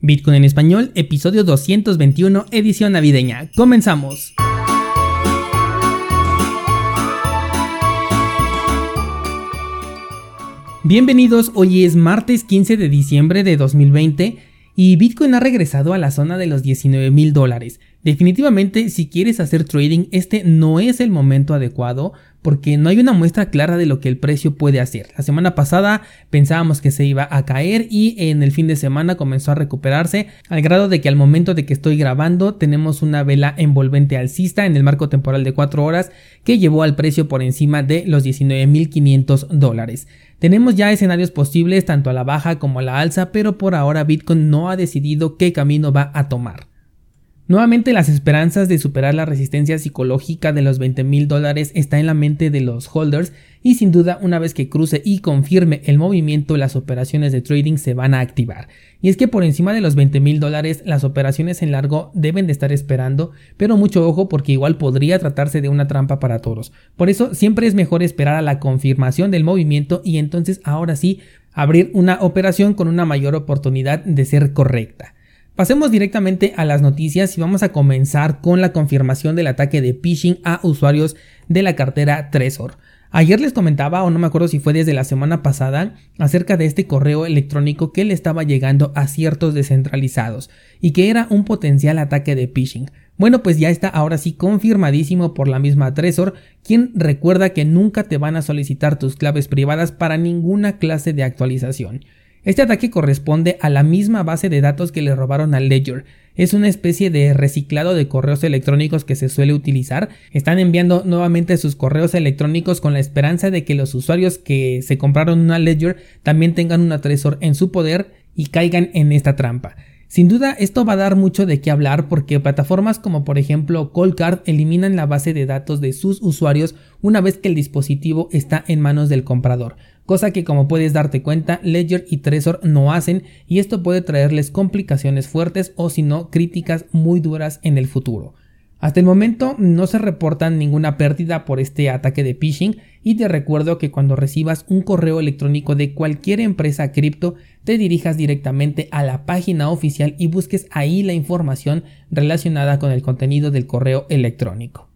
Bitcoin en español, episodio 221, edición navideña. Comenzamos. Bienvenidos, hoy es martes 15 de diciembre de 2020 y Bitcoin ha regresado a la zona de los 19 mil dólares. Definitivamente, si quieres hacer trading, este no es el momento adecuado porque no hay una muestra clara de lo que el precio puede hacer. La semana pasada pensábamos que se iba a caer y en el fin de semana comenzó a recuperarse al grado de que al momento de que estoy grabando tenemos una vela envolvente alcista en el marco temporal de 4 horas que llevó al precio por encima de los 19.500 dólares. Tenemos ya escenarios posibles tanto a la baja como a la alza, pero por ahora Bitcoin no ha decidido qué camino va a tomar. Nuevamente las esperanzas de superar la resistencia psicológica de los 20 mil dólares está en la mente de los holders y sin duda una vez que cruce y confirme el movimiento las operaciones de trading se van a activar. Y es que por encima de los 20 mil dólares las operaciones en largo deben de estar esperando, pero mucho ojo porque igual podría tratarse de una trampa para todos. Por eso siempre es mejor esperar a la confirmación del movimiento y entonces ahora sí abrir una operación con una mayor oportunidad de ser correcta. Pasemos directamente a las noticias y vamos a comenzar con la confirmación del ataque de phishing a usuarios de la cartera Trezor. Ayer les comentaba, o no me acuerdo si fue desde la semana pasada, acerca de este correo electrónico que le estaba llegando a ciertos descentralizados y que era un potencial ataque de phishing. Bueno, pues ya está ahora sí confirmadísimo por la misma Trezor, quien recuerda que nunca te van a solicitar tus claves privadas para ninguna clase de actualización. Este ataque corresponde a la misma base de datos que le robaron a Ledger. Es una especie de reciclado de correos electrónicos que se suele utilizar. Están enviando nuevamente sus correos electrónicos con la esperanza de que los usuarios que se compraron una Ledger también tengan una Trezor en su poder y caigan en esta trampa. Sin duda esto va a dar mucho de qué hablar porque plataformas como por ejemplo Coldcard eliminan la base de datos de sus usuarios una vez que el dispositivo está en manos del comprador cosa que como puedes darte cuenta Ledger y Trezor no hacen y esto puede traerles complicaciones fuertes o si no críticas muy duras en el futuro. Hasta el momento no se reportan ninguna pérdida por este ataque de phishing y te recuerdo que cuando recibas un correo electrónico de cualquier empresa cripto te dirijas directamente a la página oficial y busques ahí la información relacionada con el contenido del correo electrónico.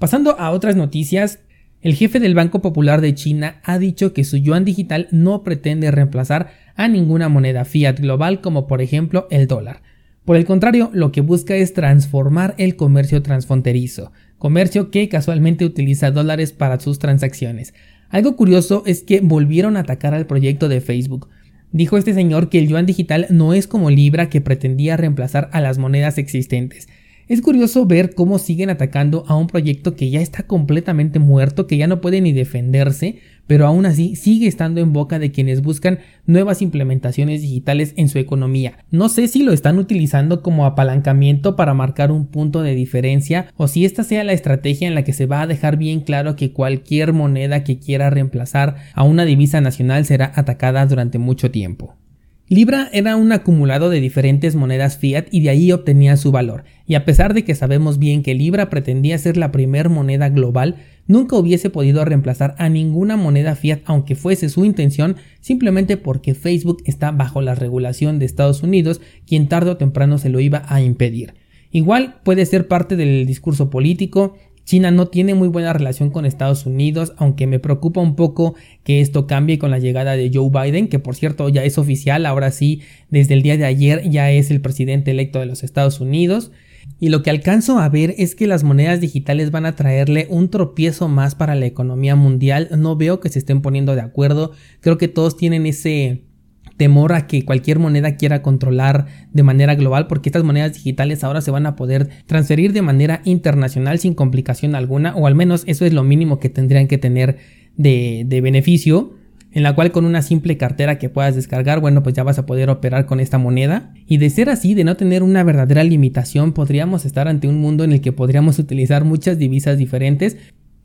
Pasando a otras noticias, el jefe del Banco Popular de China ha dicho que su yuan digital no pretende reemplazar a ninguna moneda fiat global como por ejemplo el dólar. Por el contrario, lo que busca es transformar el comercio transfronterizo, comercio que casualmente utiliza dólares para sus transacciones. Algo curioso es que volvieron a atacar al proyecto de Facebook. Dijo este señor que el yuan digital no es como Libra que pretendía reemplazar a las monedas existentes, es curioso ver cómo siguen atacando a un proyecto que ya está completamente muerto, que ya no puede ni defenderse, pero aún así sigue estando en boca de quienes buscan nuevas implementaciones digitales en su economía. No sé si lo están utilizando como apalancamiento para marcar un punto de diferencia o si esta sea la estrategia en la que se va a dejar bien claro que cualquier moneda que quiera reemplazar a una divisa nacional será atacada durante mucho tiempo. Libra era un acumulado de diferentes monedas fiat y de ahí obtenía su valor, y a pesar de que sabemos bien que Libra pretendía ser la primer moneda global, nunca hubiese podido reemplazar a ninguna moneda fiat aunque fuese su intención, simplemente porque Facebook está bajo la regulación de Estados Unidos, quien tarde o temprano se lo iba a impedir. Igual puede ser parte del discurso político, China no tiene muy buena relación con Estados Unidos, aunque me preocupa un poco que esto cambie con la llegada de Joe Biden, que por cierto ya es oficial, ahora sí, desde el día de ayer ya es el presidente electo de los Estados Unidos. Y lo que alcanzo a ver es que las monedas digitales van a traerle un tropiezo más para la economía mundial. No veo que se estén poniendo de acuerdo. Creo que todos tienen ese temor a que cualquier moneda quiera controlar de manera global porque estas monedas digitales ahora se van a poder transferir de manera internacional sin complicación alguna o al menos eso es lo mínimo que tendrían que tener de, de beneficio en la cual con una simple cartera que puedas descargar, bueno, pues ya vas a poder operar con esta moneda. Y de ser así, de no tener una verdadera limitación, podríamos estar ante un mundo en el que podríamos utilizar muchas divisas diferentes,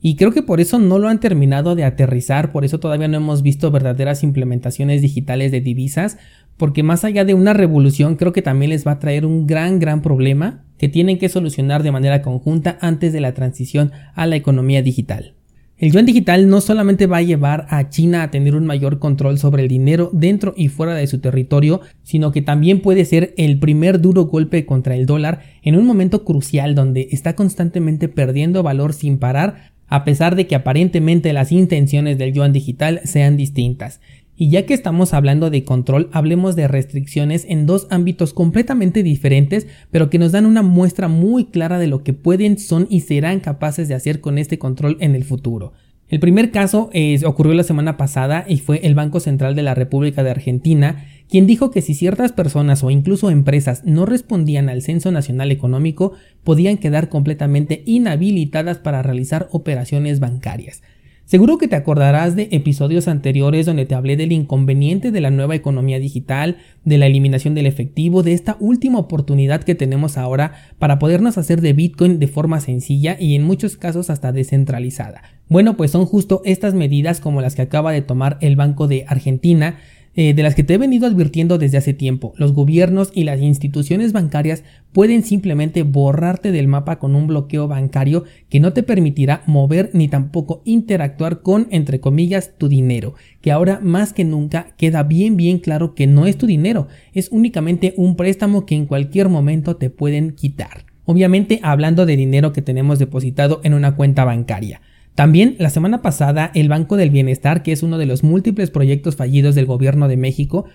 y creo que por eso no lo han terminado de aterrizar, por eso todavía no hemos visto verdaderas implementaciones digitales de divisas, porque más allá de una revolución creo que también les va a traer un gran, gran problema que tienen que solucionar de manera conjunta antes de la transición a la economía digital. El yuan digital no solamente va a llevar a China a tener un mayor control sobre el dinero dentro y fuera de su territorio, sino que también puede ser el primer duro golpe contra el dólar en un momento crucial donde está constantemente perdiendo valor sin parar, a pesar de que aparentemente las intenciones del yuan digital sean distintas. Y ya que estamos hablando de control, hablemos de restricciones en dos ámbitos completamente diferentes, pero que nos dan una muestra muy clara de lo que pueden, son y serán capaces de hacer con este control en el futuro. El primer caso ocurrió la semana pasada y fue el Banco Central de la República de Argentina, quien dijo que si ciertas personas o incluso empresas no respondían al Censo Nacional Económico, podían quedar completamente inhabilitadas para realizar operaciones bancarias. Seguro que te acordarás de episodios anteriores donde te hablé del inconveniente de la nueva economía digital, de la eliminación del efectivo, de esta última oportunidad que tenemos ahora para podernos hacer de Bitcoin de forma sencilla y en muchos casos hasta descentralizada. Bueno, pues son justo estas medidas como las que acaba de tomar el Banco de Argentina eh, de las que te he venido advirtiendo desde hace tiempo. Los gobiernos y las instituciones bancarias pueden simplemente borrarte del mapa con un bloqueo bancario que no te permitirá mover ni tampoco interactuar con, entre comillas, tu dinero, que ahora más que nunca queda bien bien claro que no es tu dinero, es únicamente un préstamo que en cualquier momento te pueden quitar. Obviamente hablando de dinero que tenemos depositado en una cuenta bancaria. También la semana pasada el Banco del Bienestar, que es uno de los múltiples proyectos fallidos del gobierno de México,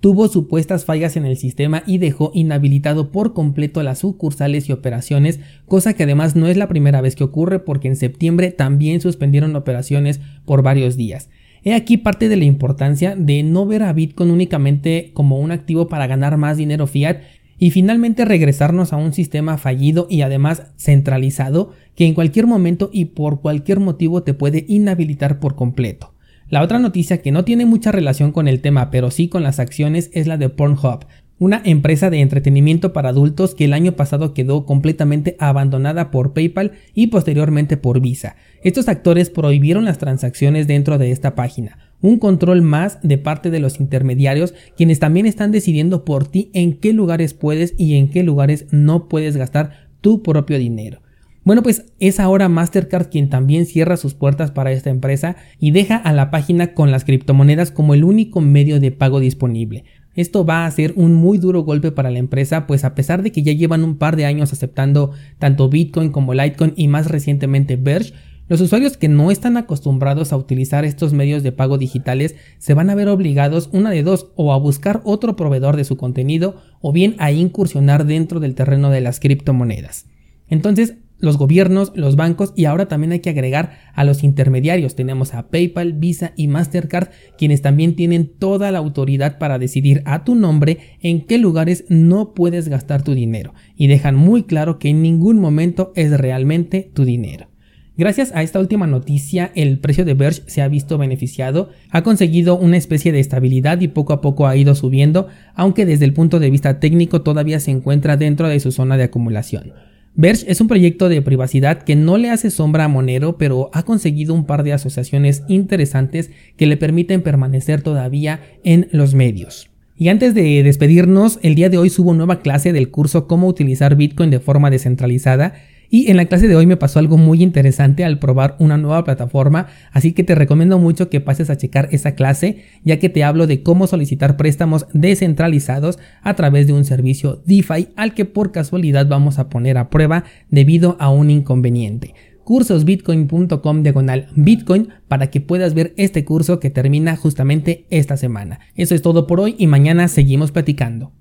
tuvo supuestas fallas en el sistema y dejó inhabilitado por completo las sucursales y operaciones, cosa que además no es la primera vez que ocurre porque en septiembre también suspendieron operaciones por varios días. He aquí parte de la importancia de no ver a Bitcoin únicamente como un activo para ganar más dinero fiat y finalmente regresarnos a un sistema fallido y además centralizado que en cualquier momento y por cualquier motivo te puede inhabilitar por completo. La otra noticia que no tiene mucha relación con el tema pero sí con las acciones es la de Pornhub, una empresa de entretenimiento para adultos que el año pasado quedó completamente abandonada por PayPal y posteriormente por Visa. Estos actores prohibieron las transacciones dentro de esta página, un control más de parte de los intermediarios quienes también están decidiendo por ti en qué lugares puedes y en qué lugares no puedes gastar tu propio dinero. Bueno, pues es ahora Mastercard quien también cierra sus puertas para esta empresa y deja a la página con las criptomonedas como el único medio de pago disponible. Esto va a ser un muy duro golpe para la empresa, pues a pesar de que ya llevan un par de años aceptando tanto Bitcoin como Litecoin y más recientemente Verge, los usuarios que no están acostumbrados a utilizar estos medios de pago digitales se van a ver obligados una de dos o a buscar otro proveedor de su contenido o bien a incursionar dentro del terreno de las criptomonedas. Entonces, los gobiernos, los bancos y ahora también hay que agregar a los intermediarios. Tenemos a PayPal, Visa y Mastercard, quienes también tienen toda la autoridad para decidir a tu nombre en qué lugares no puedes gastar tu dinero y dejan muy claro que en ningún momento es realmente tu dinero. Gracias a esta última noticia, el precio de Verge se ha visto beneficiado, ha conseguido una especie de estabilidad y poco a poco ha ido subiendo, aunque desde el punto de vista técnico todavía se encuentra dentro de su zona de acumulación. Verge es un proyecto de privacidad que no le hace sombra a Monero, pero ha conseguido un par de asociaciones interesantes que le permiten permanecer todavía en los medios. Y antes de despedirnos, el día de hoy subo nueva clase del curso Cómo utilizar Bitcoin de forma descentralizada y en la clase de hoy me pasó algo muy interesante al probar una nueva plataforma, así que te recomiendo mucho que pases a checar esa clase, ya que te hablo de cómo solicitar préstamos descentralizados a través de un servicio DeFi al que por casualidad vamos a poner a prueba debido a un inconveniente cursosbitcoin.com diagonal bitcoin para que puedas ver este curso que termina justamente esta semana. Eso es todo por hoy y mañana seguimos platicando.